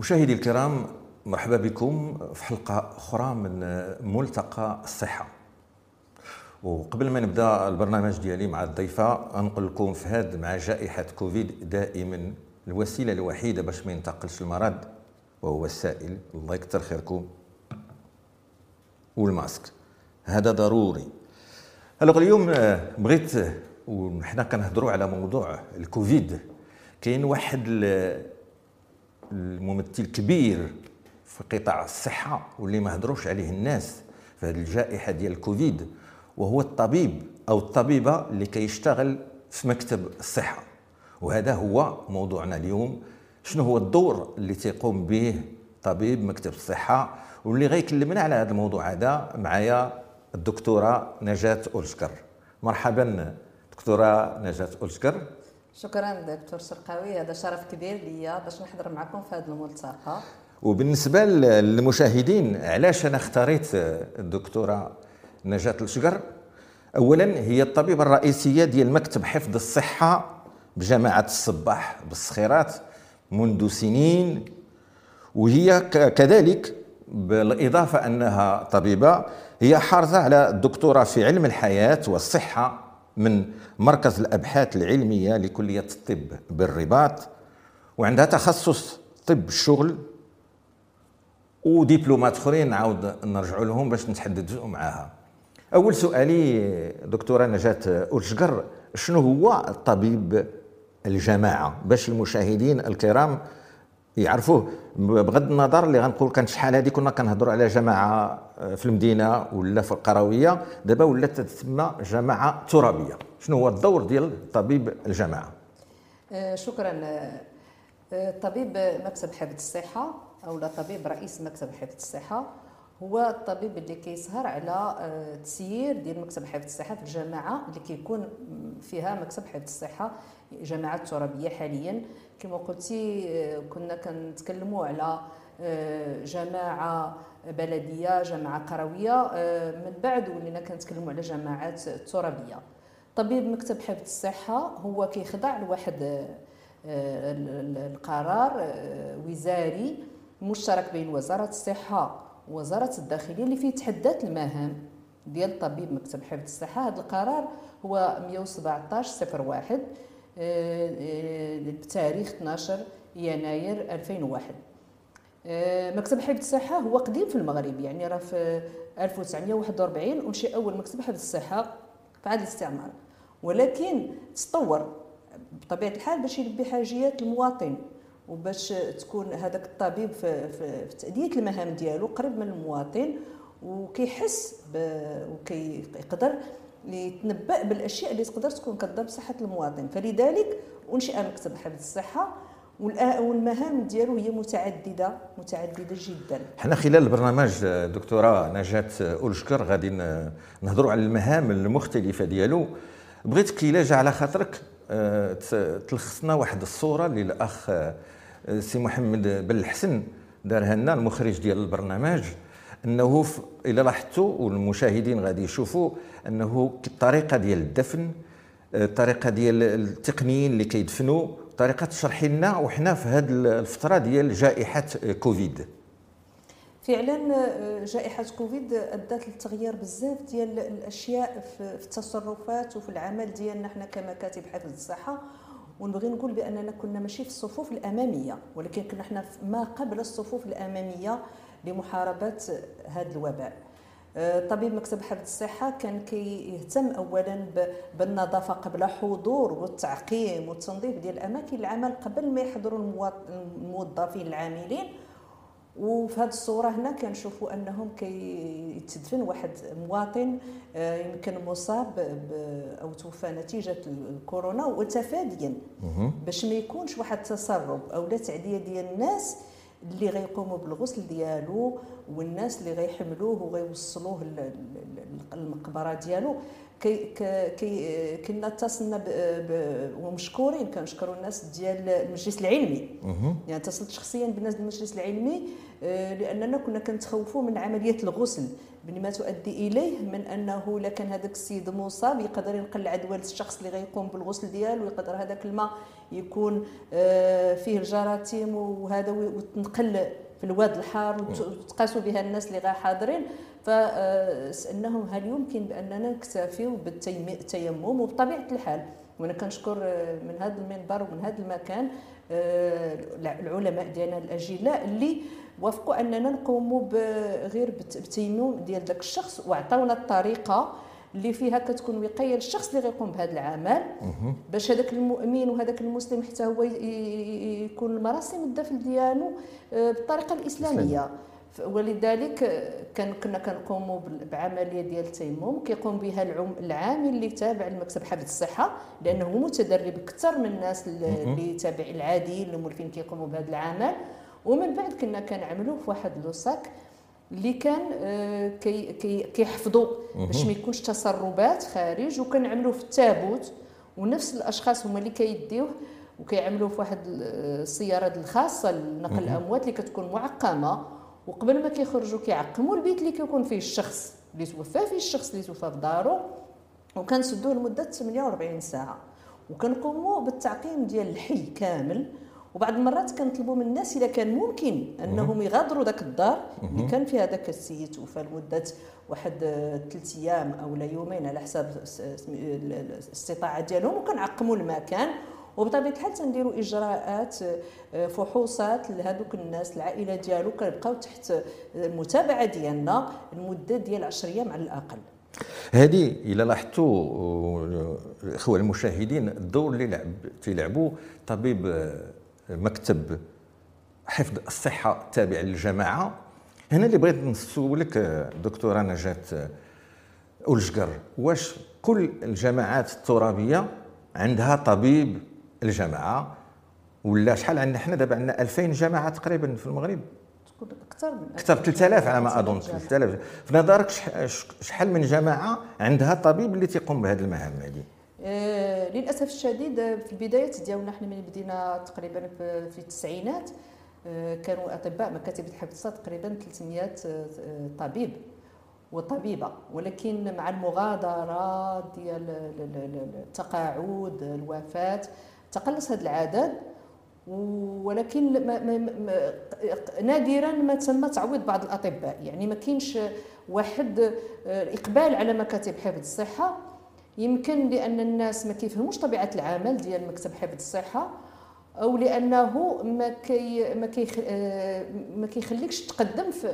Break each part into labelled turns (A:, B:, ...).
A: مشاهدي الكرام مرحبا بكم في حلقة أخرى من ملتقى الصحة. وقبل ما نبدأ البرنامج ديالي مع الضيفة نقول لكم في هذا مع جائحة كوفيد دائما الوسيلة الوحيدة باش ما ينتقلش المرض وهو السائل. الله يكثر خيركم. والماسك. هذا ضروري. ألوغ اليوم بغيت وحنا كنهضروا على موضوع الكوفيد. كاين واحد الممثل كبير في قطاع الصحة واللي ما هضروش عليه الناس في هذه الجائحة ديال الكوفيد وهو الطبيب أو الطبيبة اللي كيشتغل في مكتب الصحة. وهذا هو موضوعنا اليوم. شنو هو الدور اللي تيقوم به طبيب مكتب الصحة؟ واللي غيكلمنا على هذا الموضوع هذا معايا الدكتورة نجاة أولشكر. مرحبا دكتورة نجاة أولشكر.
B: شكرا دكتور شرقاوي هذا شرف كبير ليا باش نحضر معكم في هذا الملتقى.
A: وبالنسبة للمشاهدين علاش أنا اختاريت الدكتورة نجاة الشقر؟ اولا هي الطبيبة الرئيسية ديال مكتب حفظ الصحة بجامعة الصباح بالصخيرات منذ سنين. وهي كذلك بالإضافة أنها طبيبة هي حارزه على الدكتوراه في علم الحياة والصحة من مركز الأبحاث العلمية لكلية الطب بالرباط وعندها تخصص طب الشغل ودبلومات أخرين نعاود نرجعوا لهم باش نتحدثوا معاها. أول سؤالي دكتورة نجاة أورشقر شنو هو الطبيب الجماعة؟ باش المشاهدين الكرام يعرفوه. بغض النظر اللي غنقول كان شحال هذه كنا كنهضروا على جماعة في المدينة ولا في القروية. دابا ولات تسمى جماعة ترابية. شنو هو الدور ديال طبيب الجماعة؟
B: آه، شكرا. آه، طبيب مكتب حفظ الصحة أو طبيب رئيس مكتب حفظ الصحة هو الطبيب اللي كيسهر على تسيير ديال مكتب حفظ الصحة في الجماعة اللي كيكون فيها مكتب حفظ الصحة جماعة ترابية حاليا. كما قلتي كنا كنتكلموا على جماعة بلدية جماعة قرويه من بعد ولينا كنتكلموا على جماعات ترابية. طبيب مكتب حفظ الصحة هو كيخضع لواحد القرار وزاري مشترك بين وزارة الصحة وزاره الداخلية اللي فيه تحدات المهام ديال طبيب مكتب حفظ الصحة. هذا القرار هو 117 01 بتاريخ 12 يناير 2001 آه، مكتب حفظ الصحة هو قديم في المغرب يعني راه في 1941 انشئ أول مكتب حفظ الصحة في عهد الاستعمار. ولكن تطور بطبيعة الحال باش يلبي حاجيات المواطن وباش تكون هذاك الطبيب في, في, في تأدية المهام ديالو قريب من المواطن وكيحس وكيقدر يتنبأ بالأشياء اللي تقدر تكون كضر بصحة المواطن. فلذلك انشئ مكتب حفظ الصحة والمهام ديالو هي متعددة متعددة جدا.
A: حنا خلال البرنامج دكتورة نجاة أولشكر غادي نهضروا على المهام المختلفة ديالو. بغيتك جا على خاطرك آه، تلخصنا واحد الصورة اللي الاخ آه، سي محمد بن الحسن دارها لنا المخرج ديال البرنامج إنه إلى لاحظتوا والمشاهدين غادي يشوفوا إنه الطريقة ديال الدفن الطريقة آه، ديال التقنيين اللي كيدفنوا طريقة تشرحي لنا وحنا في هذه الفترة ديال جائحة كوفيد.
B: فعلا آه، جائحة كوفيد أدت لتغيير بزاف ديال الأشياء في التصرفات وفي العمل ديالنا حنا كمكاتب حفظ الصحة. ونبغي نقول بأننا كنا ماشي في الصفوف الأمامية ولكن كنا حنا ما قبل الصفوف الأمامية لمحاربة هذا الوباء. طبيب مكتب حفظ الصحة كان كيهتم اولا بالنظافة قبل حضور والتعقيم والتنظيف ديال الأماكن العمل قبل ما يحضروا الموظفين العاملين. وفي هذه الصورة هنا كنشوفوا أنهم كيتدفن واحد مواطن آه، يمكن مصاب أو توفى نتيجة الكورونا وتفاديا باش ما يكونش واحد التسرب أو لا تعدية ديال الناس اللي غيقوموا بالغسل ديالو والناس اللي غيحملوه وغيوصلوه للمقبره ديالو. كي كي كنا اتصلنا ومشكورين كنشكروا الناس ديال المجلس العلمي. يعني اتصلت شخصيا بالناس ديال المجلس العلمي آه، لأننا كنا كنتخوفوا من عملية الغسل. بما تؤدي إليه من أنه الا كان هذاك السيد مصاب يقدر ينقل العدوى للشخص اللي غيقوم بالغسل ديالو ويقدر هذاك الماء يكون آه، فيه الجراثيم وهذا وتنقل في الواد الحار وتقاسوا بها الناس اللي غا حاضرين. فسالناهم هل يمكن بأننا نكتفيو بالتيمم وبطبيعة الحال؟ وأنا كنشكر آه، من هذا المنبر ومن هذا المكان العلماء ديالنا الأجلاء اللي وافقوا أننا نقوموا غير بالتيمم ديال ذاك الشخص وعطاونا الطريقة اللي فيها كتكون وقاية للشخص اللي غيقوم بهذا العمل باش هذاك المؤمن وهذاك المسلم حتى هو يكون مراسم الدفن ديالو آه، بالطريقة الإسلامية. ولذلك كان كنا كنقوموا بعملية ديال التيمم كيقوم بها العامل اللي تابع لمكتب حفظ الصحة لأنه متدرب أكثر من الناس اللي تابع العاديين اللي مولفين كيقوموا بهذا العمل. ومن بعد كنا كنعملوه في واحد لوساك اللي كان آه، كي كي كيحفظوا باش ما يكونش تسربات خارج وكنعملوه في التابوت. ونفس الأشخاص هما اللي كيديوه وكيعملوه في واحد السيارة الخاصة لنقل الأموات اللي كتكون معقمة. وقبل ما كيخرجوا كيعقموا البيت اللي كيكون فيه الشخص اللي توفى فيه الشخص اللي توفى في دارو. وكنسدوه لمدة 48 ساعة. وكنقوموا بالتعقيم ديال الحي كامل. وبعض المرات كنطلبوا من الناس إذا كان ممكن أنهم يغادروا ذاك الدار اللي كان فيها ذاك السيد توفى لمده واحد ثلاث أيام أو لا يومين على حساب الاستطاعة ديالهم وكنعقموا المكان. وبطبيعة الحال تنديروا إجراءات آه، فحوصات لهذوك الناس العائلة ديالو كيبقاو تحت المتابعة ديالنا المده ديال 10 أيام على الأقل.
A: هذه إلى لاحظتوا الاخوه المشاهدين الدور اللي لعب تيلعبوا طبيب آه، مكتب حفظ الصحة التابع للجماعة. هنا اللي بغيت نسولك دكتورة نجاة أولجقر واش كل الجماعات الترابية عندها طبيب الجماعة؟ ولا شحال عندنا حنا؟ دابا عندنا 2000 جماعة تقريبا في المغرب.
B: أكثر من
A: أكثر 3000 على ما أظن 3000 في نظرك شحال من جماعة عندها طبيب اللي تيقوم بهذه المهام هذه؟
B: للأسف الشديد في البدايات ديالنا إحنا من بدينا تقريبا في التسعينات آه كانوا أطباء مكاتب الحفظ تقريبا 300 آه طبيب وطبيبة. ولكن مع المغادرة ديال التقاعد الوفاة تقلص هذا العدد. ولكن ما ما ما نادرا ما تم تعويض بعض الأطباء. يعني ما كاينش واحد آه، الاقبال على مكاتب حفظ الصحة. يمكن لأن الناس ما كيفهموش طبيعة العمل ديال مكتب حفظ الصحة أو لأنه ما كي ما كي آه، ما كيخليكش تقدم في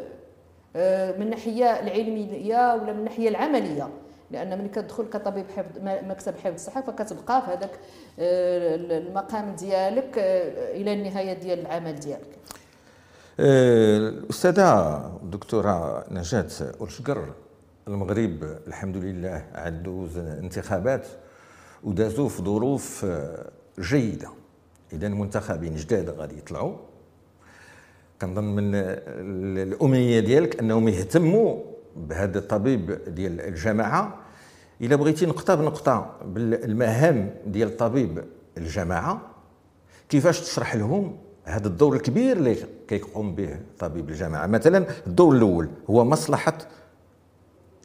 B: آه، من الناحيه العلمية ولا من الناحيه العملية. لأن ملي كتدخل كطبيب حفظ مكتب حفظ الصحة فكتبقى في هذاك آه، المقام ديالك إلى النهاية ديال العمل ديالك.
A: الأستاذة الدكتوره نجاة أولشقر المغرب الحمد لله عنده انتخابات ودازوا في ظروف آه، جيدة. اذا المنتخبين جداد غادي يطلعوا. كنظن من الامنيه ديالك أنهم يهتموا بهذا الطبيب ديال الجماعة. إلا بغيتي نقطة بنقطة بالمهام ديال طبيب الجماعة كيفاش تشرح لهم هذا الدور الكبير اللي كيقوم به طبيب الجماعة؟ مثلا الدور الأول هو مصلحة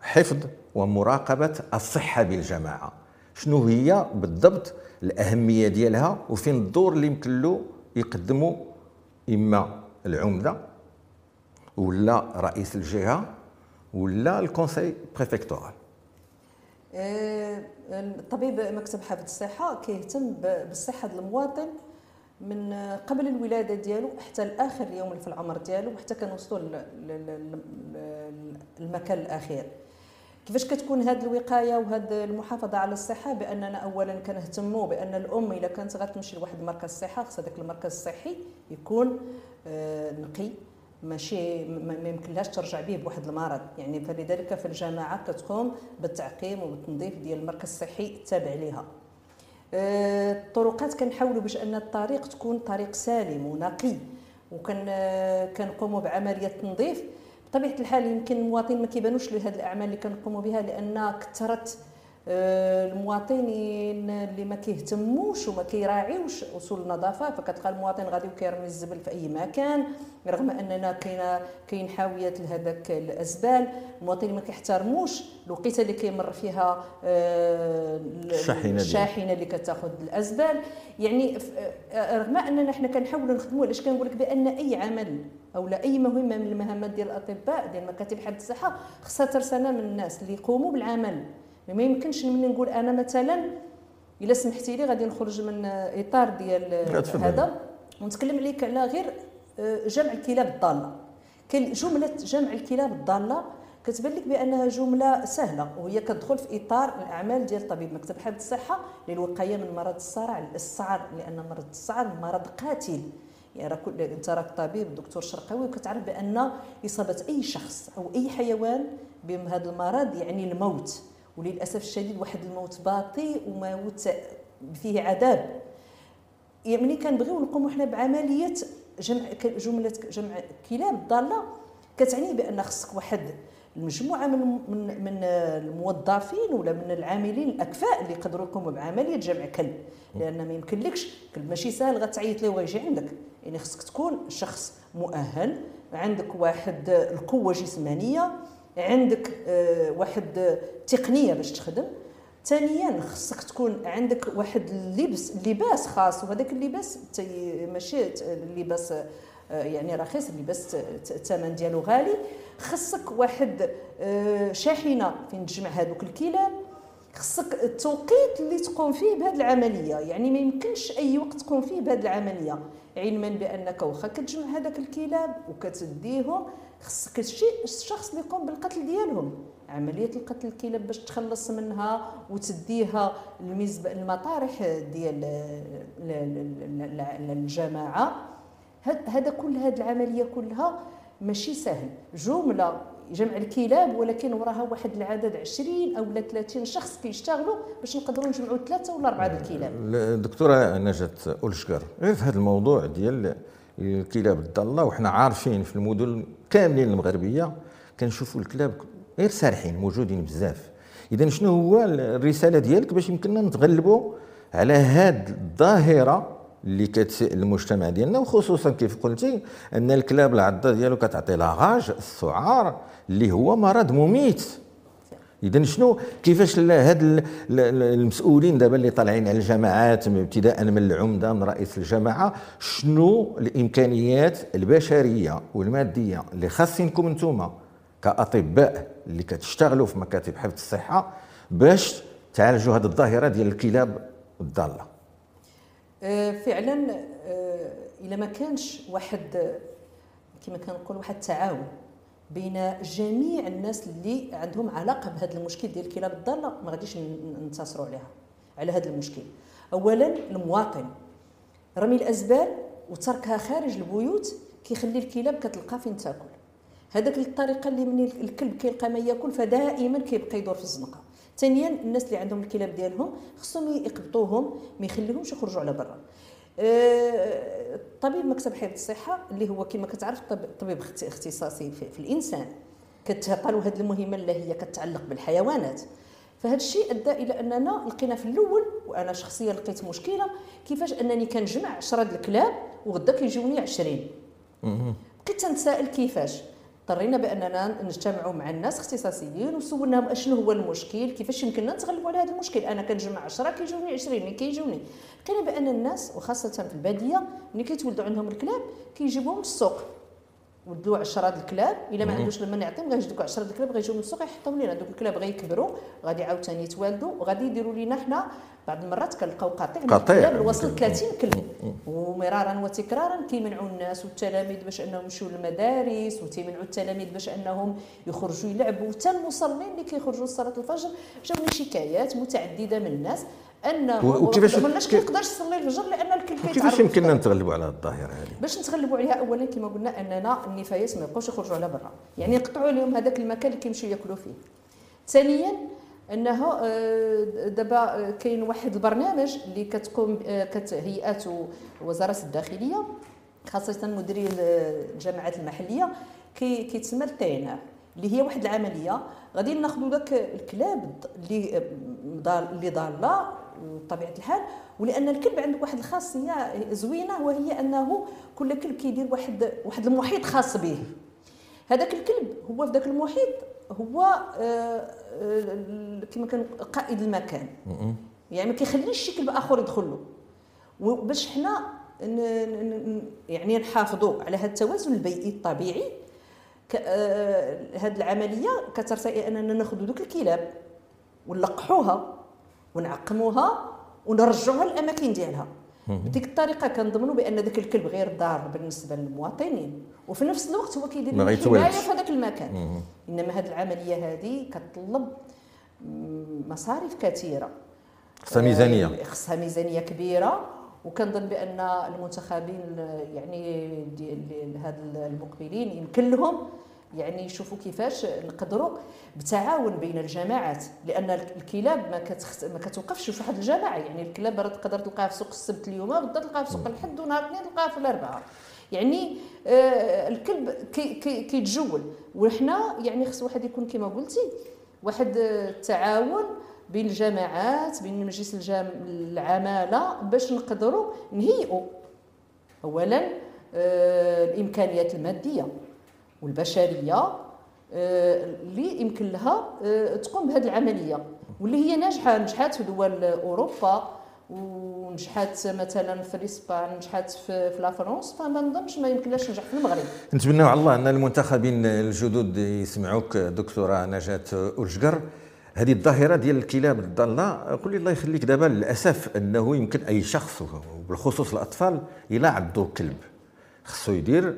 A: حفظ ومراقبة الصحة بالجماعة. شنو هي بالضبط الأهمية ديالها وفين الدور اللي يمكن له يقدمه إما العمدة ولا رئيس الجهة ولا ال conseil préfectoral
B: الطبيب مكتب حفظ الصحة كيهتم بالصحة المواطن من قبل الولادة ديالو حتى لآخر يوم في العمر ديالو حتى كنوصلوا للمكان الأخير. كيفاش كتكون هذه الوقاية وهذه المحافظة على الصحة؟ بأننا اولا كنهتموا بأن الأم اذا كانت غتمشي لواحد مركز الصحة خص هذاك المركز الصحي يكون آه، نقي ماشي ما يمكنلهاش ترجع به بواحد المرض. يعني فلذلك في الجامعة كتقوم بالتعقيم وبالتنظيف ديال المركز الصحي التابع لها آه، الطرقات كنحاولوا باش أن الطريق تكون طريق سالم ونقي وكن آه، كنقوموا بعملية تنظيف بطبيعة الحال يمكن المواطن ما كيبانوش له هذه الأعمال اللي كنقوموا بها لأن كثرت المواطنين اللي ما كيهتموش وما كيراعيوش أصول النظافة فكتلقى المواطن غادي وكيرمي الزبل في أي مكان رغم أننا كاين كاين حاويات لهذاك الأزبال. المواطنين ما كيحترموش الوقيتة اللي كيمر فيها
A: آه، الشاحنة
B: الشاحنة اللي كتاخذ الأزبال. يعني آه، رغم أننا حنا كنحاولوا نخدموا علاش كنقول لك بأن أي عمل أو لا أي مهمة من المهمات ديال الأطباء ديال مكاتب حفظ الصحة خصها ترسانة من الناس اللي يقوموا بالعمل. ما يمكنش ملي نقول أنا مثلا إلا سمحتي لي غادي نخرج من إطار ديال هذا. ونتكلم عليك على غير آه، جمع الكلاب الضالة. جملة جمع الكلاب الضالة كتبان لك بأنها جملة سهلة وهي كتدخل في إطار الأعمال ديال طبيب مكتب حفظ الصحة للوقاية من مرض الصرع السعر لأن مرض السعر مرض قاتل. يعني راه كل أنت راك طبيب الدكتور شرقاوي وكتعرف بأن إصابة أي شخص أو أي حيوان بهذا المرض يعني الموت. وللأسف الشديد واحد الموت بطيء وموت فيه عذاب. يعني كنبغيو نقوموا حنا بعملية جمع جملة جمع كلاب الضاله كتعني بأن خصك واحد المجموعة من من من الموظفين ولا من العاملين الأكفاء اللي يقدروا يقوموا بعملية جمع كلب. لأن ما يمكنلكش كلب ماشي سهل غتعيط ليه ويجي عندك. يعني خصك تكون شخص مؤهل عندك واحد القوة جسمانية عندك آه، واحد تقنية باش تخدم. ثانيا خصك تكون عندك واحد اللبس لباس خاص وهذاك اللباس ماشي اللباس آه، يعني رخيص اللباس الثمن ديالو غالي. خصك واحد آه، شاحنة فين تجمع هذوك الكلاب خصك التوقيت اللي تقوم فيه بهذه العملية. يعني ما يمكنش أي وقت تقوم فيه بهذه العملية. علما بأنك واخا كتجمع هذاك الكلاب وكتديهم. خصك شي الشخص اللي يقوم بالقتل ديالهم. عملية القتل الكلاب باش تخلص منها وتديها المطارح ديال الجماعة. هذا كل هذه العملية كلها ماشي سهل. جملة جمع الكلاب ولكن وراها واحد العدد 20 أو 30 شخص كيشتغلوا باش نقدروا نجمعوا ثلاثة ولا أربعة الكلاب.
A: الدكتوره نجاة أولشكر غير في هذا الموضوع ديال الكلاب الضاله وحنا عارفين في المدن كاملين المغربية كنشوفوا الكلاب غير سارحين موجودين بزاف. إذا شنو هو الرسالة ديالك باش يمكننا نتغلبوا على هذه الظاهرة اللي كتسئ المجتمع ديالنا وخصوصا كيف قلتي أن الكلاب العضة ديالو كتعطي لاغاج السعار اللي هو مرض مميت. إذا شنو؟ كيفاش هاد المسؤولين دابا اللي طالعين على الجامعات ابتداء من العمدة من رئيس الجامعة شنو الإمكانيات البشرية والمادية اللي خاصينكم أنتم كأطباء اللي كتشتغلوا في مكاتب حفظ الصحة باش تعالجوا هذه الظاهرة ديال الكلاب الضالة؟
B: أه، فعلا أه، إلا ما كانش واحد كما كنقول واحد التعاون. بين جميع الناس اللي عندهم علاقة بهذا المشكل ديال الكلاب الضالة ما غاديش ننتصروا عليها على هذا المشكل. اولا المواطن. رمي الأزبال وتركها خارج البيوت كيخلي الكلاب كتلقى فين تاكل. هذاك الطريقة اللي من الكلب كيلقى ما ياكل فدائما كيبقى يدور في الزنقة. ثانيا الناس اللي عندهم الكلاب ديالهم خصهم يقبطوهم ما يخليهمش يخرجوا على برا. أه طبيب مكتب حفظ الصحه اللي هو كما كتعرف طبيب اختصاصي في, في الإنسان. له هذه المهمة اللي هي كتعلق بالحيوانات. فهذا الشيء أدى إلى أننا لقينا في الأول وأنا شخصيا لقيت مشكلة كيفاش أنني كنجمع 10 الكلاب وغدا كيجوني 20 بقيت تنتسائل كيفاش؟ اضطرينا بأننا نجتمعوا مع الناس اختصاصيين وسولناهم أشنو هو المشكل كيفاش يمكننا نتغلبوا على هذا المشكل. أنا كنجمع 10 كيجوني 20 ملي كيجوني؟ لقينا بأن الناس وخاصة في البادية ملي كيتولدوا عندهم الكلاب كيجيبوهم للسوق ودوا 10 الكلاب. إلا ما عندوش لما نعطيهم غيجي دوك 10 الكلاب غيجيو من السوق يحطوا لينا. دوك الكلاب غيكبروا غادي عاوتاني يتوالدوا وغادي يديروا لينا حنا بعض المرات كنلقاو قطيع
A: قطيع.
B: وصل 30 كلب. ومرارا وتكرارا كيمنعوا الناس والتلاميذ باش أنهم يمشيو للمدارس وتيمنعوا التلاميذ باش أنهم يخرجوا يلعبوا. حتى المصلين اللي كيخرجوا لصلاه الفجر جاوني شكايات متعددة من الناس. انه
A: وكيفاش
B: ما كيقدرش يصلي الفجر لأن الكل كيتعرف
A: كيفاش يمكننا نتغلبوا على الظاهرة هذه؟
B: باش نتغلبوا عليها اولا كما قلنا أننا النفايات ما يبقاوش يخرجوا على برا. يعني يقطعوا لهم هذاك المكان اللي كيمشيو ياكلوا فيه. ثانيا أنه آه، دابا كاين واحد البرنامج اللي كتقوم آه، هيئات وزارة الداخلية خاصة مديري الجامعات المحلية كيتسمى التينار اللي هي واحد العملية. غادي ناخذوا ذاك الكلاب اللي اللي ضالة بطبيعة الحال ولأن الكلب عنده واحد الخاصيه زوينة وهي أنه كل كلب كيدير واحد واحد المحيط خاص به. هذاك الكلب هو في ذاك المحيط هو آه، آه، كما كان قائد المكان. يعني ما كيخليش شي كلب آخر يدخل له. وباش حنا يعني نحافظوا على هذا التوازن البيئي الطبيعي هذه العملية كترتقي أننا ناخذ دوك الكلاب ونلقحوها. ونعقموها ونرجعوها للأماكن ديالها. بديك الطريقة كنضمنوا بأن ذاك الكلب غير ضار بالنسبة للمواطنين. وفي نفس الوقت هو كيدير حماية في هذاك المكان. إنما هذه العملية هذه كتطلب مصاريف كثيرة.
A: خصها ميزانية.
B: خصها ميزانية كبيرة. وكنظن بأن المنتخبين يعني هاد المقبلين يمكن لهم يعني يشوفوا كيفاش نقدروا بتعاون بين الجماعات لأن الكلاب ما كتخت... ما كتوقفش في واحد الجماعة. يعني الكلاب تقدر تلقاها في سوق السبت اليوم غدا تلقاها في سوق الحد ونهار الاثنين تلقاها في الاربعاء يعني آه الكلب كي كي كيتجول. وحنا يعني خص واحد يكون كما قلتي واحد التعاون بين الجماعات بين مجلس الجام... العمالة باش نقدروا نهيئوا اولا آه الإمكانيات المادية. والبشريه آه، اللي يمكن لها آه، تقوم بهذه العملية. واللي هي ناجحة نجحت في دول أوروبا ونجحت مثلا في اسبان نجحت في, لافرونس فما نظنش ما يمكنلاش تنجح في المغرب.
A: نتمنى على الله أن المنتخبين الجدد يسمعوك دكتورة نجاة اورشقر هذه الظاهرة ديال الكلاب الضالة قولي الله يخليك دابا للأسف أنه يمكن أي شخص وبالخصوص الأطفال الا عنده كلب. خصو يدير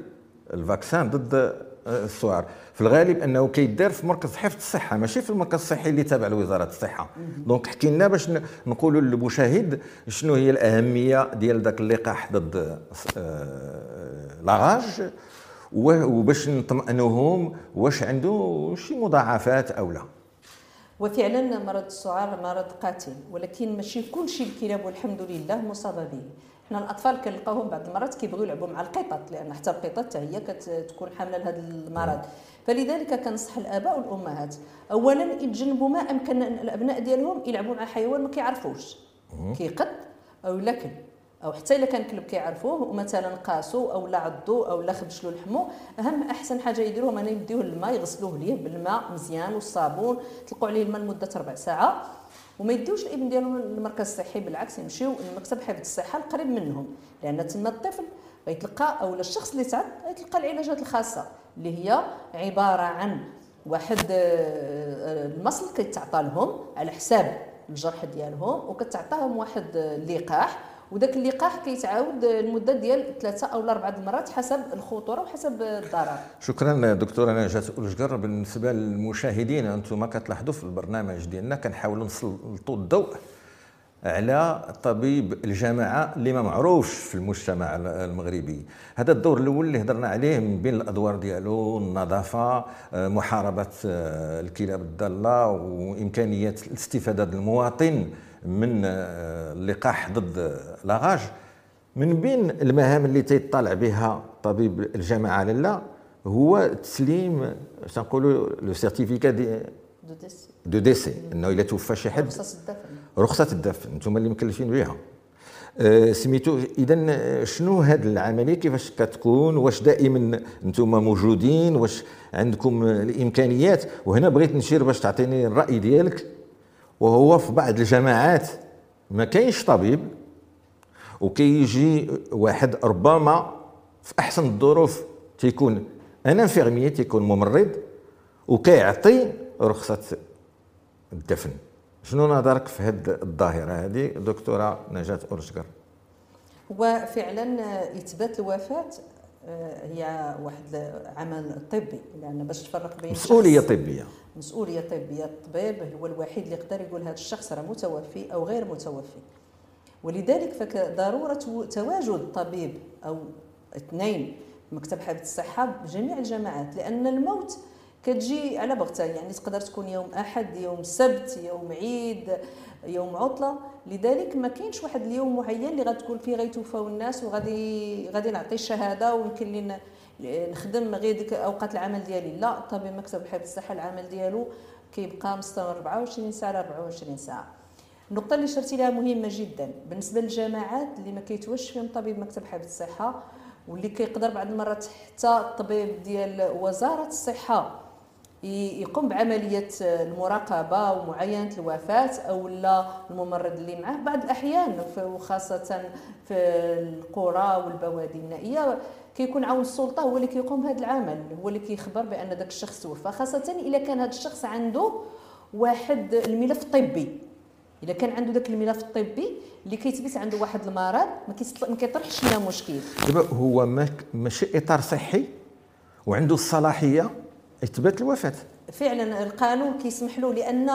A: ال vaccin ضد السعار في الغالب أنه كيدار في مركز حفظ الصحة ماشي في المركز الصحي اللي تابع لوزارة الصحة. donc حكي لنا باش نقولوا للمشاهد شنو هي الأهمية ديال ذاك اللقاح ضد آه، la rage وباش نطمئنوهم واش عنده شي مضاعفات أو لا.
B: وفعلا مرض السعار مرض قاتل ولكن ماشي كلشي الكلاب والحمد لله مصابه به. حنا الأطفال كنلقاوهم بعض المرات كيبغيو يلعبوا مع القطط لأن حتى القطط هي كتكون حاملة لهذا المرض. فلذلك كنصح الآباء والأمهات اولا يتجنبوا ما أمكن الأبناء ديالهم يلعبوا مع حيوان ما كيعرفوش. كيقد أو لا كلب أو حتى إلا كان كلب كيعرفوه ومثلا قاسو أو لا عضو أو لا خبشلو لحمو أهم أحسن حاجة يديروها أنا يديوه الماء يغسلوه ليه بالماء مزيان والصابون يطلقوا عليه الماء لمدة ربع ساعه وما يديوش الابن ديالهم للمركز الصحي بالعكس يمشيو لمكتب حفظ الصحة القريب منهم. لأن تما الطفل غيتلقى أو الشخص اللي تعد غيتلقى العلاجات الخاصة اللي هي عبارة عن واحد آه، آه، المصل كيتعطى لهم على حساب الجرح ديالهم وكتعطاهم واحد اللقاح وداك اللقاح كيتعاود لمده ديال ثلاثة أو أربعة المرات حسب الخطورة وحسب الضرر.
A: شكرا دكتورة نجاة أولجر بالنسبة للمشاهدين أنتم كتلاحظوا في البرنامج ديالنا كنحاولوا نسلطوا الضوء على طبيب الجماعه اللي ما معروفش في المجتمع المغربي. هذا الدور الأول اللي هضرنا عليه من بين الأدوار ديالو النظافة محاربة الكلاب الضالة وامكانيه الاستفادة المواطن. من اللقاح ضد لاغاج. من بين المهام اللي تيطلع بها طبيب الجامعة لالا هو تسليم تنقولوا لو سيرتيفيكا دي de décès إنه إلا توفى شي حد.
B: رخصة الدفن.
A: رخصة الدفن أنتم اللي مكلفين بها. أه سميتو اذا شنو هذه العملية؟ كيفاش كتكون؟ واش دائما أنتم موجودين؟ واش عندكم الإمكانيات؟ وهنا بغيت نشير باش تعطيني الرأي ديالك. وهو في بعض الجماعات ما كاينش طبيب وكيجي واحد ربما في أحسن الظروف تيكون أنا انفيرمي تيكون ممرض وكيعطي رخصة الدفن. شنو نظرك في هذه الظاهرة هذه دكتورة نجاة اورشكر
B: هو فعلا اثبات الوفاة هي واحد عمل طبي لأن باش تفرق بين
A: مسؤولية طبية.
B: مسؤولية طبية الطبيب هو الوحيد اللي يقدر يقول هذا الشخص راه متوفي أو غير متوفي. ولذلك فضروره تواجد طبيب أو اثنين مكتب حفظ الصحة بجميع الجامعات لأن الموت كتجي على بغتة. يعني تقدر تكون يوم أحد يوم سبت يوم عيد يوم عطلة. لذلك ما كاينش واحد اليوم معين اللي غتكون فيه غيتوفاو الناس وغادي غادي نعطي الشهادة ويمكن لنا نخدم غير ديك أوقات العمل ديالي. لا طبيب مكتب الحفظ الصحه العمل ديالو كيبقى مستمر 24 ساعة 24 ساعة. النقطة اللي شرتي لها مهمة جدا. بالنسبة للجامعات اللي ما كيتواش فيهم طبيب مكتب حفظ الصحة واللي كيقدر بعض المرات حتى الطبيب ديال وزارة الصحة يقوم بعملية المراقبة ومعاينة الوفاة أو لا الممرض اللي معاه بعض الأحيان وخاصة في القرى والبوادي النائية. كيكون عون السلطة هو اللي كيقوم بهذا العمل هو اللي كيخبر بأن ذاك الشخص توفى. خاصة اذا كان هذا الشخص عنده واحد الملف الطبي. اذا كان عنده ذاك الملف الطبي اللي كيثبت عنده واحد المرض ما كيطرحش لنا مشكل.
A: دابا هو ماشي إطار صحي وعنده الصلاحية إثبات الوفاة.
B: فعلا القانون كيسمح له لأن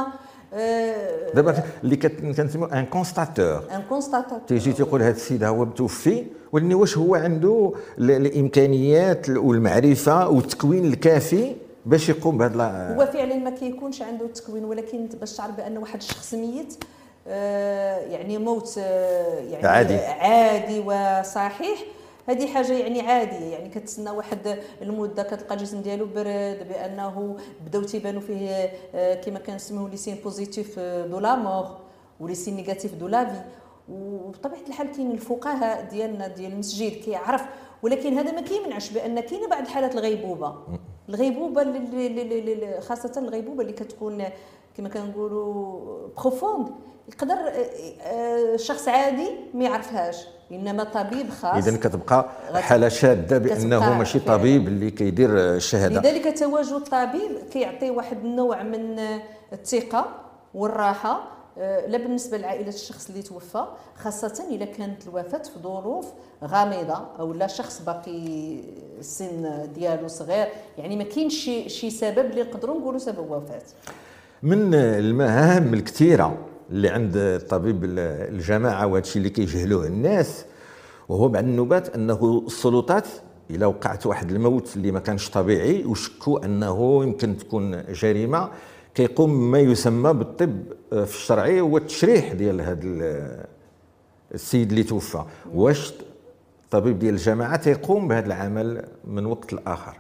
A: آه، دابا اللي كنسميو ان كونستاتور
B: ان كونستاتور
A: تيجي تيقول هذا السيد هو متوفي ولكن واش هو عنده الإمكانيات والمعرفة والتكوين الكافي باش يقوم بهذا
B: هو فعلا ما كيكونش عنده التكوين ولكن باش تعرف بأن واحد الشخص ميت آه، يعني موت آه، يعني
A: عادي.
B: عادي وصحيح. هذه حاجة يعني عادية يعني كتسنى واحد المدة كتلقى الجسم ديالو برد بأنه بداو تيبانوا فيه آه، كما كنسميو les signes positifs de la mort و les signes négatifs de la vie وبطبيعة الحال كاين الفقهاء ديالنا ديال المسجد كيعرف ولكن هذا ما كيمنعش بأن كاين بعض الحالات الغيبوبة. الغيبوبة اللي خاصة الغيبوبة اللي كتكون كما كنقولوا بروفوند يقدر آه، آه، شخص عادي ما يعرفهاش إنما طبيب خاص
A: اذا كتبقى حالة شاذه بأنه ماشي طبيب اللي كيدير الشهادة.
B: لذلك تواجد الطبيب كيعطي واحد النوع من الثقة والراحة آه، لا بالنسبة لعائلة الشخص اللي توفى خاصة اذا كانت الوفاة في ظروف غامضة أو لا شخص باقي السن ديالو صغير. يعني ما كاينش شي سبب اللي نقدروا نقولوا سبب وفاة.
A: من المهام الكثيرة اللي عند طبيب الجماعة وهذا الشيء اللي كيجهلوه الناس وهو بعد النوبات أنه السلطات إلا وقعت واحد الموت اللي ما كانش طبيعي وشكوا أنه يمكن تكون جريمة كيقوم ما يسمى بالطب في الشرعي هو التشريح ديال هذا السيد اللي توفى. واش الطبيب ديال الجماعة تيقوم بهذا العمل من وقت لآخر؟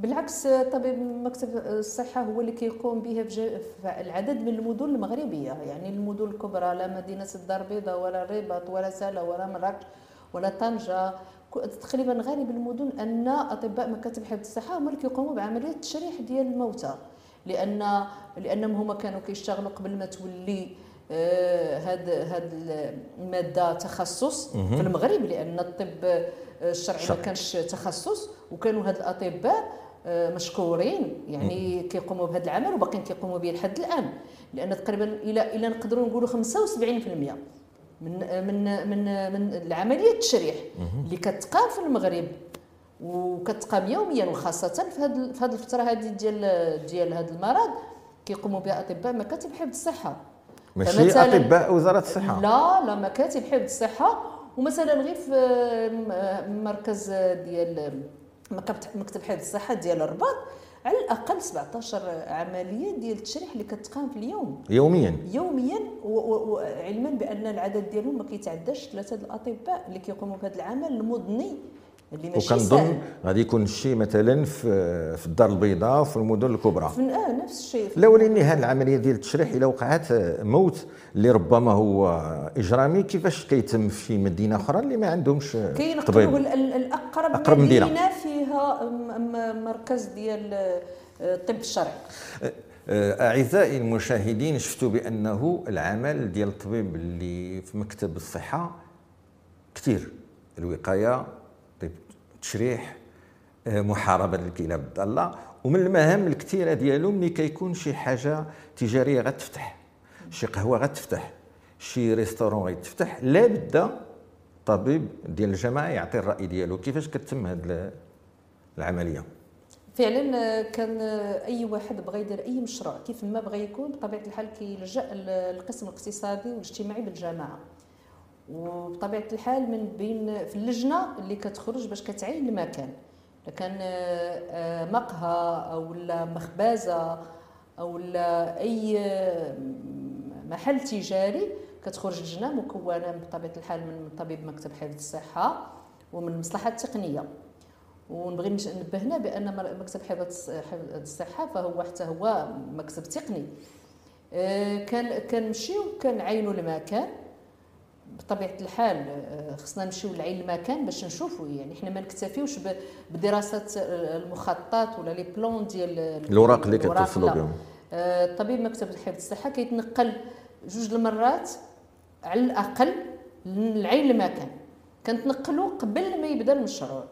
B: بالعكس طبيب مكتب الصحة هو اللي كيقوم به في العدد من المدن المغربية. يعني المدن الكبرى لا مدينة الدار البيضاء ولا الرباط ولا سلا ولا مراكش ولا طنجة. تقريبا غالب المدن أن أطباء مكاتب حفظ الصحة هما اللي كيقوموا بعملية التشريح ديال الموتى. لأن لأنهم هما كانوا كيشتغلوا قبل ما تولي هاد هاد المادة تخصص في المغرب لأن الطب الشرعي ما كانش تخصص وكانوا هاد الأطباء آه، مشكورين. يعني كيقوموا بهذا العمل وباقيين كيقوموا به لحد الآن. لأن تقريبا إلى إلى نقدروا نقولوا 75% من من من من العملية التشريح اللي كتقام في المغرب وكتقام يوميا وخاصة في هذه في هذه الفترة هذه ديال ديال هذا المرض كيقوموا بها اطباء مكاتب حفظ الصحة.
A: ماشي أطباء وزارة الصحة.
B: لا لا مكاتب حفظ الصحة. ومثلا غير في مركز ديال مكتب حفظ الصحة ديال الرباط على الأقل 17 عملية ديال التشريح اللي كتقام في اليوم.
A: يوميا.
B: يوميا وعلما بأن العدد ديالهم ما كيتعداش ثلاثة الأطباء اللي كيقوموا بهذا العمل المضني.
A: اللي ماشي وكنظن غادي يكون الشيء مثلا في في الدار البيضاء وفي المدن الكبرى.
B: آه نفس الشيء.
A: لا ولكن هذه العملية ديال التشريح اذا وقعت موت اللي ربما هو إجرامي كيفاش كيتم في مدينة أخرى اللي ما عندهمش
B: كاين الأقرب
A: أقرب مدينة,
B: مدينة فيها مركز ديال الطب الشرعي
A: أعزائي المشاهدين شفتوا بأنه العمل ديال الطبيب اللي في مكتب الصحة كثير الوقاية تشريح آه، محاربة الكلاب الضاله ومن المهام الكثيره ديالو ملي كيكون شي حاجة تجارية غتفتح. شي قهوة غتفتح. شي ريستورون غيتفتح. لا بد طبيب ديال الجماعة يعطي الرأي ديالو. كيفاش كتم هذه العملية؟
B: فعلا آه، كان آه، أي واحد بغى يدير أي مشروع كيف ما بغى يكون بطبيعة الحال كيلجأ القسم الاقتصادي والاجتماعي بالجامعة وبطبيعة الحال من بين في اللجنة اللي كتخرج باش كتعين المكان. كان آه، آه، مقهى أو لا مخبزه أو أي محل تجاري كتخرج لجنه مكونة بطبيعة الحال من طبيب مكتب حفظ الصحة ومن المصلحه التقنيه ونبغي ننبه هنا بأن مكتب حفظ الصحة فهو حتى هو مكتب تقني. آه، كان كنمشيو كنعينوا المكان. بطبيعة الحال آه، خصنا نمشيو لعين المكان باش نشوفوا يعني حنا ما نكتفيوش بدراسه المخطط ولا لي بلون ديال
A: الاوراق اللي كتوصلوا بهم
B: الطبيب مكتب حفظ الصحة كيتنقل جوج المرات على الأقل لعين المكان. كنتنقلوا قبل ما يبدأ المشروع.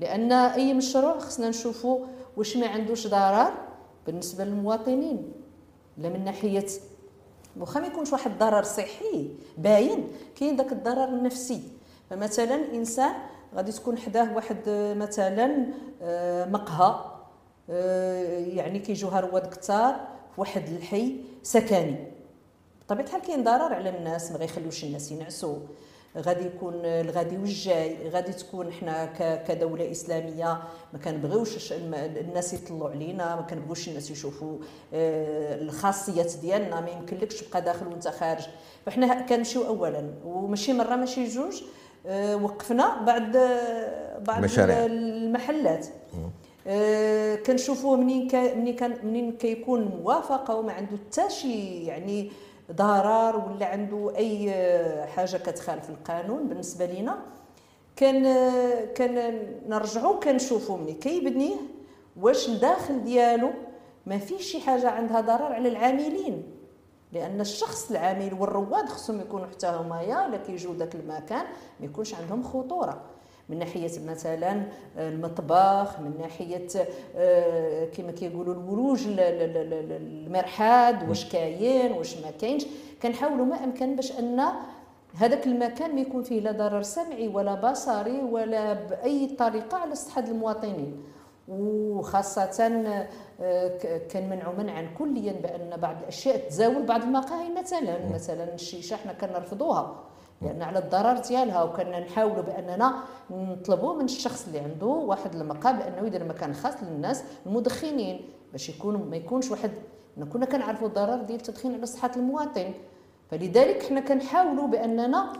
B: لأن أي مشروع خصنا نشوفوا واش ما عندوش ضرر بالنسبة للمواطنين لا من ناحية واخا ما يكونش واحد الضرر صحي باين كاين داك الضرر النفسي. فمثلا إنسان غادي تكون حداه واحد مثلا آه، مقهى آه، يعني كيجوها رواد كثار في واحد الحي سكني. بطبيعة الحال كاين ضرر على الناس ما غيخليوش الناس ينعسوا. غادي يكون الغادي والجاي غادي تكون حنا كدولة إسلامية ما كنبغيوش الناس يطلعوا علينا ما كنبغيوش الناس يشوفوا آه، الخاصيات ديالنا ما يمكنلكش تبقى داخل وانت خارج. فحنا كنمشيو اولا وماشي مرة ماشي جوج آه، وقفنا بعد بعض مشاريع. المحلات. آه كنشوفوه منين منين كان منين كيكون موافقة وما عنده حتى شي يعني ضرر ولا عنده أي حاجة كتخالف القانون بالنسبة لينا. كان كان نرجعوا كنشوفوا ملي كيبنيه واش الداخل ديالو ما فيش شي حاجة عندها ضرر على العاملين. لأن الشخص العامل والرواد خصهم يكونوا حتى هما يا لا كيجيو داك المكان ما يكونش عندهم خطورة. من ناحية مثلا المطبخ من ناحية آه، كما كيقولوا الولوج المرحاض واش كاين واش ما كاينش. كنحاولوا ما أمكن باش أن هذاك المكان ما يكون فيه لا ضرر سمعي ولا بصري ولا بأي طريقة على صحه المواطنين. وخاصة آه، كنمنعوا منعا كليا بأن بعض الأشياء تزاول بعض المقاهي مثلا مثلا الشيشة حنا كنرفضوها. لأن على الضرر ديالها وكنا نحاولوا بأننا نطلبوا من الشخص اللي عنده واحد المقام بأنه يدير مكان خاص للناس المدخنين باش يكون ما يكونش واحد كنا كنعرفوا الضرر ديال التدخين على صحة المواطن. فلذلك حنا كنحاولوا بأننا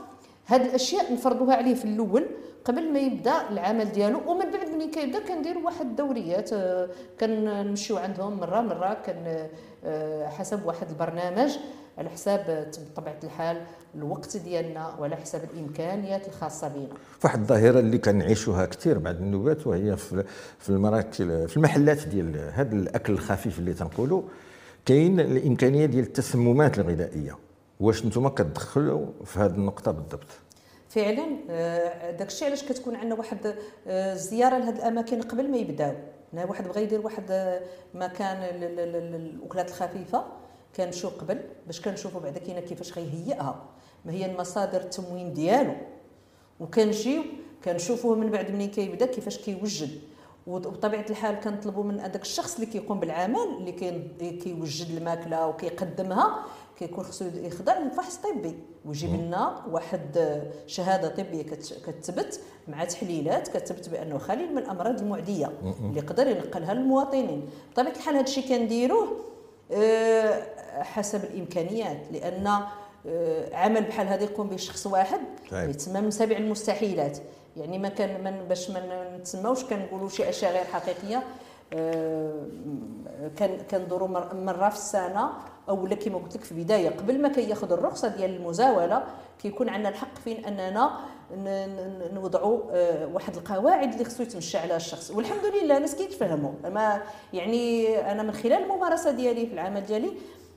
B: هاد الأشياء نفرضوها عليه في الأول قبل ما يبدأ العمل ديالو ومن بعد ملي كيبدأ كنديروا واحد الدوريات آه، كنمشيو عندهم مرة مرة كان آه، حسب واحد البرنامج. على حساب بطبيعه الحال الوقت ديالنا وعلى حساب الإمكانيات الخاصة بنا.
A: واحد الظاهرة اللي كنعيشوها كثير بعد النوبات وهي في في المراكز في المحلات ديال هذا الأكل الخفيف اللي تنقولوا كاين الإمكانية ديال التسممات الغذائية. واش أنتم كتدخلوا في هذه النقطة بالضبط؟
B: فعلا آه، داك الشيء علاش كتكون عندنا واحد الزياره آه، لهذه الأماكن قبل ما يبداو. واحد بغى يدير واحد آه، مكان الاكلات الخفيفة. كنمشيو قبل باش كنشوفوا بعدا كاينة كيفاش غيهيئها. ما هي المصادر التموين ديالو. وكنجيو كنشوفوه من بعد منين كيبدا كيفاش كيوجد. وبطبيعه الحال كنطلبوا من هذاك الشخص اللي كيقوم بالعمل اللي كيوجد الماكلة وكيقدمها كيكون خصو يخضع لفحص طبي ويجيب لنا واحد شهادة طبية كتثبت مع تحليلات كتثبت بأنه خالي من الأمراض المعدية اللي يقدر ينقلها للمواطنين. بطبيعة الحال هذا الشيء كنديروه حسب الإمكانيات لأن آه، عمل بحال هذا يقوم به شخص واحد يتسمى من سبع المستحيلات. يعني ما كان من باش ما نتسماوش كنقولوا شي أشياء غير حقيقية. آه، كان كندوروا مرة في السنة أو لا كما قلت لك في البداية قبل ما كياخذ الرخصة ديال المزاولة كيكون عندنا الحق فين أننا نوضعوا آه، واحد القواعد اللي خصو يتمشى عليها الشخص. والحمد لله الناس كيتفهموا. ما يعني أنا من خلال الممارسة ديالي في العمل ديالي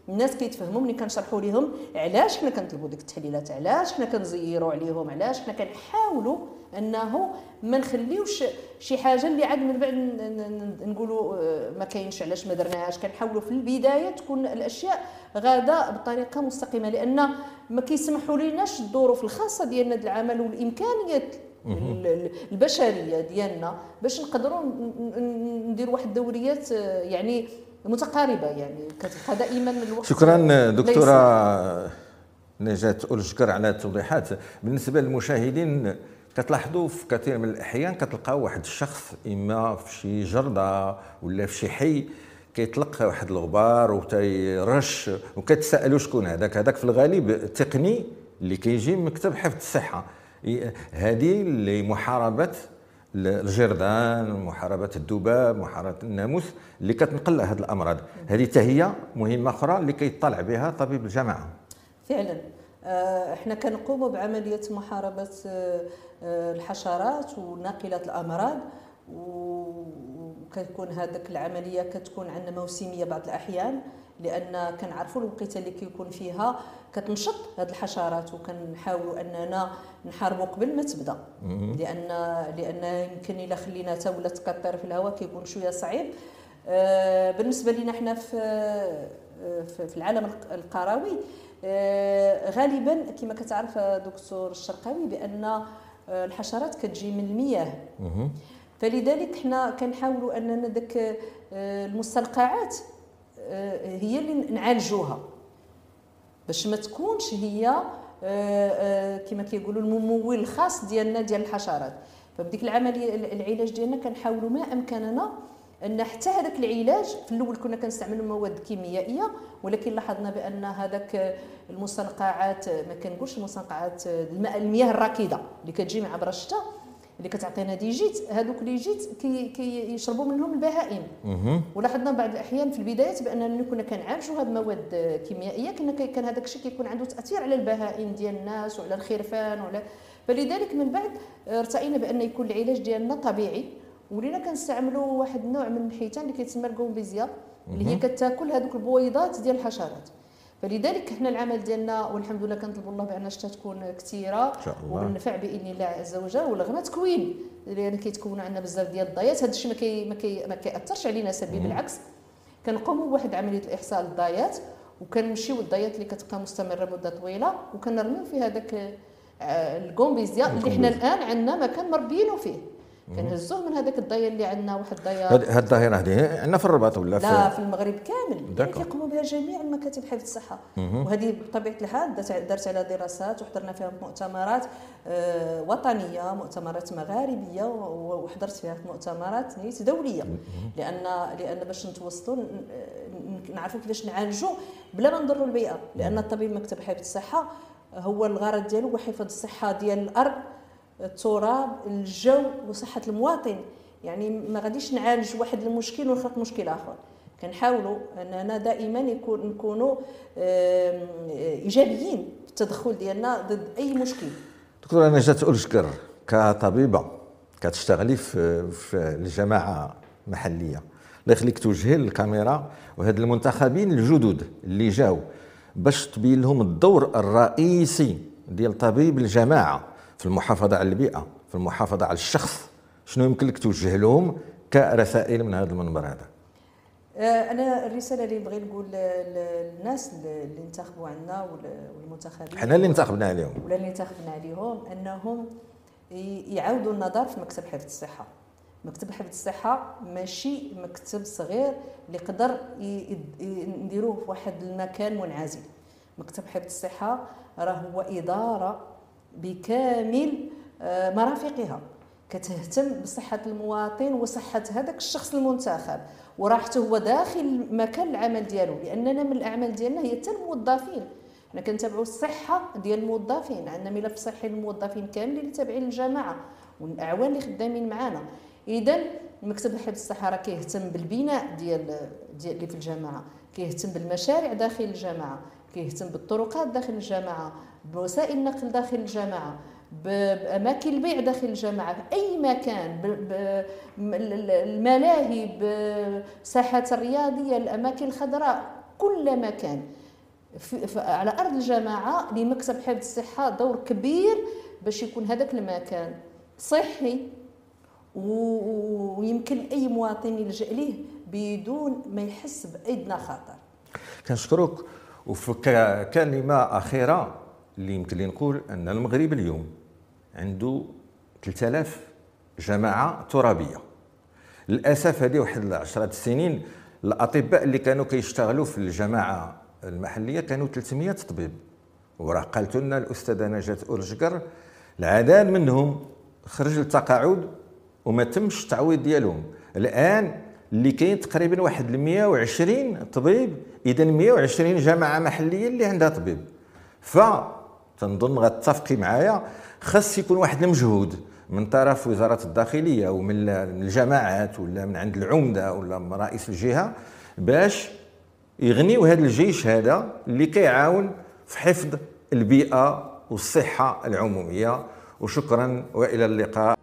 B: الناس كيتفهموا ملي كنشرحوا لهم علاش حنا كنطلبوا ديك التحليلات علاش حنا كنزيروا عليهم علاش حنا كنحاولوا أنه ما نخليوش شي حاجة اللي عاد من بعد نقولوا آه، ما كاينش علاش ما درناهاش. كنحاولوا في البداية تكون الأشياء غاده بطريقه مستقيمه لأن ما كيسمحوا ليناش الظروف الخاصه ديالنا العمل والامكانيات البشريه ديالنا باش نقدروا نديروا واحد الدوريات آه، يعني متقاربه يعني كتبقى دائما الوقت
A: شكرا دكتورة نجاة أولشكر على التوضيحات. بالنسبة للمشاهدين كتلاحظوا في كثير من الأحيان كتلقاو واحد الشخص إما في شي جردة ولا في شي حي كيطلق واحد الغبار وتيرش وكتسالوا شكون هذاك. هذاك في الغالب التقني اللي كيجي من مكتب حفظ الصحه هذه لمحاربه الجرذان محاربة الذباب محاربة الناموس اللي كتنقل هذه الأمراض. هذه حتى هي مهمة أخرى اللي كيطلع بها طبيب الجماعه
B: فعلا. آه، إحنا كنقوموا بعملية محاربة آه، آه، الحشرات وناقلات الأمراض وكتكون هذاك العملية كتكون عندنا موسمية بعض الأحيان لأن كنعرفوا الوقيتة اللي كيكون فيها كتنشط هذه الحشرات وكنحاولوا أننا نحاربوا قبل ما تبدأ. لأن لأن يمكن إلا خليناها ولا تكثر في الهواء كيكون شوية صعيب. آه، بالنسبة لنا حنا في في العالم القروي آه، غالبا كما كتعرف دكتور الشرقاوي بأن آه، الحشرات كتجي من المياه. فلذلك حنا كنحاولوا أننا داك المستنقعات هي اللي نعالجوها. باش ما تكونش هي آه، آه، كما كيقولوا الممول الخاص ديالنا ديال الحشرات. فبديك العملية العلاج ديالنا كنحاولوا ما أمكننا أن حتى هذاك العلاج في الأول كنا كنستعملوا مواد كيميائية ولكن لاحظنا بأن هذاك المستنقعات ما كنقولش المستنقعات المياه الراكدة اللي كتجي مع عبر الشتاء اللي كتعطينا des gîtes هذوك les gîtes كي كيشربوا منهم البهائم. ولاحظنا بعض الأحيان في البدايات باننا ملي كنا كنعالجوا هذه المواد كيميائية كنا كان هذاك الشيء كيكون عنده تأثير على البهائم ديال الناس وعلى الخرفان وعلى فلذلك من بعد ارتئينا بأن يكون العلاج ديالنا طبيعي. ولينا كنستعملوا واحد النوع من الحيتان اللي كيتسمى الكومبيزيا اللي هي كتاكل هذوك البويضات ديال الحشرات. فلذلك إحنا العمل ديالنا والحمد لله كنطلبوا الله بأن الشتاء تكون كثيرة وبالنفع بإذن الله عز وجل ورغم تكوين. لأن كيتكون عندنا بزاف ديال الضيات. هذا الشيء ما كي ما, كي ما كيأثرش علينا سلبي بالعكس كنقوموا بواحد عملية الاحصاء للضيات وكنمشيو الضيات اللي كتبقى مستمرة مدة طويلة وكنرميو في هذاك آه، ال gambusia اللي حنا الآن عندنا مكان مربيينه فيه. كنهزوه من هذاك الضيا اللي عندنا واحد الضيا
A: هذه الظاهره هذه عندنا في الرباط ولا
B: في لا في المغرب كامل. يعني كيقوموا بها جميع المكاتب حفظ الصحة. وهذه بطبيعة الحال درت على دراسات وحضرنا فيها مؤتمرات آه، وطنية مؤتمرات مغاربية وحضرت فيها مؤتمرات نيت دولية. لأن لأن باش نتوسطوا نعرفوا كيفاش نعالجوا بلا ما نضروا البيئة. لأن الطبيب مكتب حفظ الصحة هو الغرض ديالو هو حفظ الصحة ديال الأرض. التراب الجو وصحة المواطن. يعني ما غاديش نعالج واحد المشكل ونخلق مشكل آخر. كنحاولوا أننا دائما يكون نكونوا إيجابيين في التدخل ديالنا ضد أي مشكل.
A: دكتورة نجاة أولشكر كطبيبة كتشتغلي في, في الجماعة المحلية. الله يخليك توجهي الكاميرا وهاد المنتخبين الجدد اللي جاوا باش تبين لهم الدور الرئيسي ديال طبيب الجماعة. في المحافظة على البيئة في المحافظة على الشخص شنو يمكن لك توجه لهم كرسائل من هذا المنبر هذا؟
B: آه، أنا الرسالة اللي نبغي نقول للناس اللي انتخبوا عنا والمنتخبين
A: حنا اللي انتخبنا عليهم.
B: ولا اللي انتخبنا عليهم أنهم يعاودوا النظر في مكتب حفظ الصحة. مكتب حفظ الصحة ماشي مكتب صغير اللي يقدر نديروه في واحد المكان منعزل. مكتب حفظ الصحة راه هو إدارة بكامل آه، مرافقها. كتهتم بصحة المواطن وصحة هذاك الشخص المنتخب. وراحته هو داخل مكان العمل ديالو لأننا من الأعمال ديالنا هي حتى الموظفين. حنا كنتابعوا الصحة ديال الموظفين عندنا ملف صحي للموظفين كاملين اللي تابعين للجماعة والأعوان اللي خدامين معنا إذا مكتب الحفظ الصحة راه كيهتم بالبناء ديال ديال اللي في الجماعة كيهتم بالمشاريع داخل الجماعة. كيهتم بالطرقات داخل الجماعة بوسائل النقل داخل الجامعة بأماكن البيع داخل الجامعة اي مكان الملاهي بالساحات الرياضية الأماكن الخضراء كل مكان. على أرض الجماعه لمكتب حفظ الصحة دور كبير باش يكون هذاك المكان صحي ويمكن أي مواطن يلجأ ليه بدون ما يحس بأي خطر.
A: كنشكرك وفي كلمة أخيرة اللي يمكن لي نقول أن المغرب اليوم عنده 3000 جماعة ترابية. للأسف هذه واحد 10 سنين الأطباء اللي كانوا كيشتغلوا في الجماعة المحلية كانوا 300 طبيب وراه قالت لنا الأستاذة نجاة اورجكر العدد منهم خرج للتقاعد وما تمش التعويض ديالهم. الآن اللي كاين تقريبا واحد 120 طبيب اذا 120 جماعة محلية اللي عندها طبيب. ف تنظن غتفقي معايا خاص يكون واحد المجهود من طرف وزارة الداخلية ومن الجماعات ولا من عند العمدة ولا من رئيس الجهة باش يغنيو هذا الجيش هذا اللي كيعاون في حفظ البيئة والصحة العمومية. وشكرا وإلى اللقاء.